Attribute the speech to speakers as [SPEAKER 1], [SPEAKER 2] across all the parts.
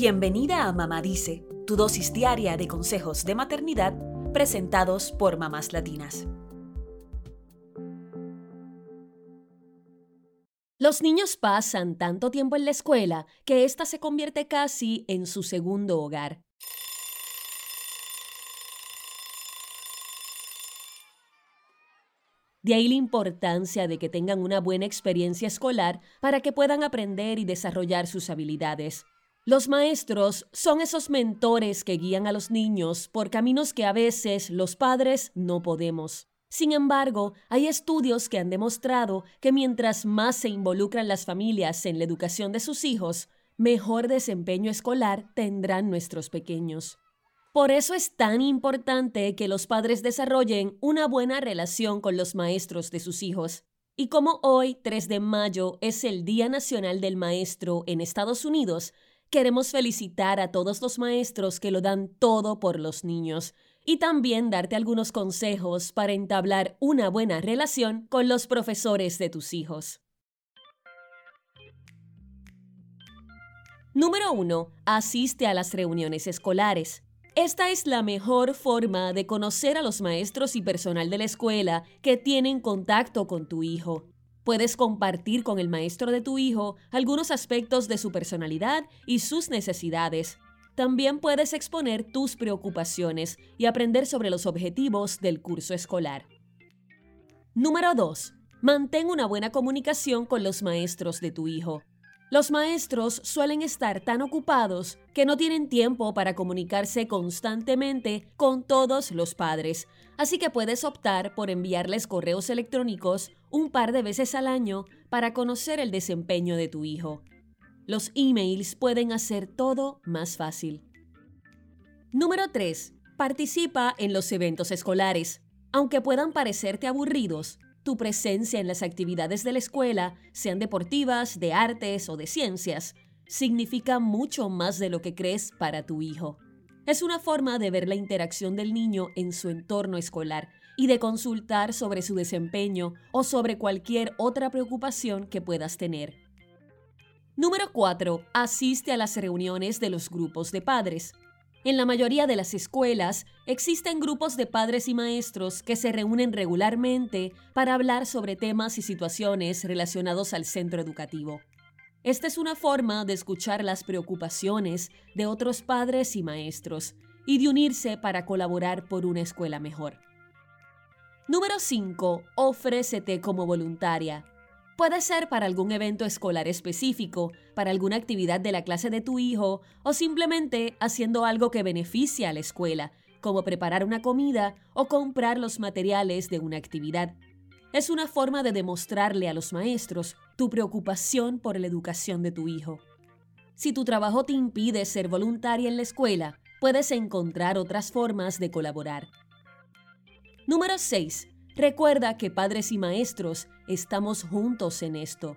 [SPEAKER 1] Bienvenida a Mamá Dice, tu dosis diaria de consejos de maternidad presentados por mamás latinas.
[SPEAKER 2] Los niños pasan tanto tiempo en la escuela que ésta se convierte casi en su segundo hogar. De ahí la importancia de que tengan una buena experiencia escolar para que puedan aprender y desarrollar sus habilidades. Los maestros son esos mentores que guían a los niños por caminos que a veces los padres no podemos. Sin embargo, hay estudios que han demostrado que mientras más se involucran las familias en la educación de sus hijos, mejor desempeño escolar tendrán nuestros pequeños. Por eso es tan importante que los padres desarrollen una buena relación con los maestros de sus hijos. Y como hoy, 3 de mayo, es el Día Nacional del Maestro en Estados Unidos, queremos felicitar a todos los maestros que lo dan todo por los niños y también darte algunos consejos para entablar una buena relación con los profesores de tus hijos. Número 1. Asiste a las reuniones escolares. Esta es la mejor forma de conocer a los maestros y personal de la escuela que tienen contacto con tu hijo. Puedes compartir con el maestro de tu hijo algunos aspectos de su personalidad y sus necesidades. También puedes exponer tus preocupaciones y aprender sobre los objetivos del curso escolar. Número 2. Mantén una buena comunicación con los maestros de tu hijo. Los maestros suelen estar tan ocupados que no tienen tiempo para comunicarse constantemente con todos los padres, así que puedes optar por enviarles correos electrónicos un par de veces al año para conocer el desempeño de tu hijo. Los emails pueden hacer todo más fácil. Número 3. Participa en los eventos escolares. Aunque puedan parecerte aburridos, tu presencia en las actividades de la escuela, sean deportivas, de artes o de ciencias, significa mucho más de lo que crees para tu hijo. Es una forma de ver la interacción del niño en su entorno escolar y de consultar sobre su desempeño o sobre cualquier otra preocupación que puedas tener. Número 4. Asiste a las reuniones de los grupos de padres. En la mayoría de las escuelas existen grupos de padres y maestros que se reúnen regularmente para hablar sobre temas y situaciones relacionados al centro educativo. Esta es una forma de escuchar las preocupaciones de otros padres y maestros y de unirse para colaborar por una escuela mejor. Número 5. Ofrécete como voluntaria. Puede ser para algún evento escolar específico, para alguna actividad de la clase de tu hijo o simplemente haciendo algo que beneficie a la escuela, como preparar una comida o comprar los materiales de una actividad. Es una forma de demostrarle a los maestros tu preocupación por la educación de tu hijo. Si tu trabajo te impide ser voluntaria en la escuela, puedes encontrar otras formas de colaborar. Número 6. Recuerda que padres y maestros estamos juntos en esto.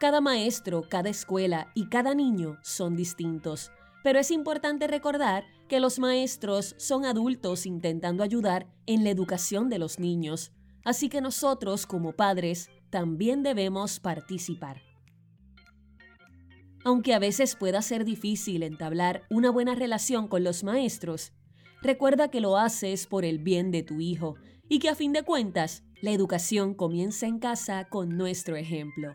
[SPEAKER 2] Cada maestro, cada escuela y cada niño son distintos, pero es importante recordar que los maestros son adultos intentando ayudar en la educación de los niños, así que nosotros como padres también debemos participar. Aunque a veces pueda ser difícil entablar una buena relación con los maestros, recuerda que lo haces por el bien de tu hijo y que a fin de cuentas, la educación comienza en casa con nuestro ejemplo.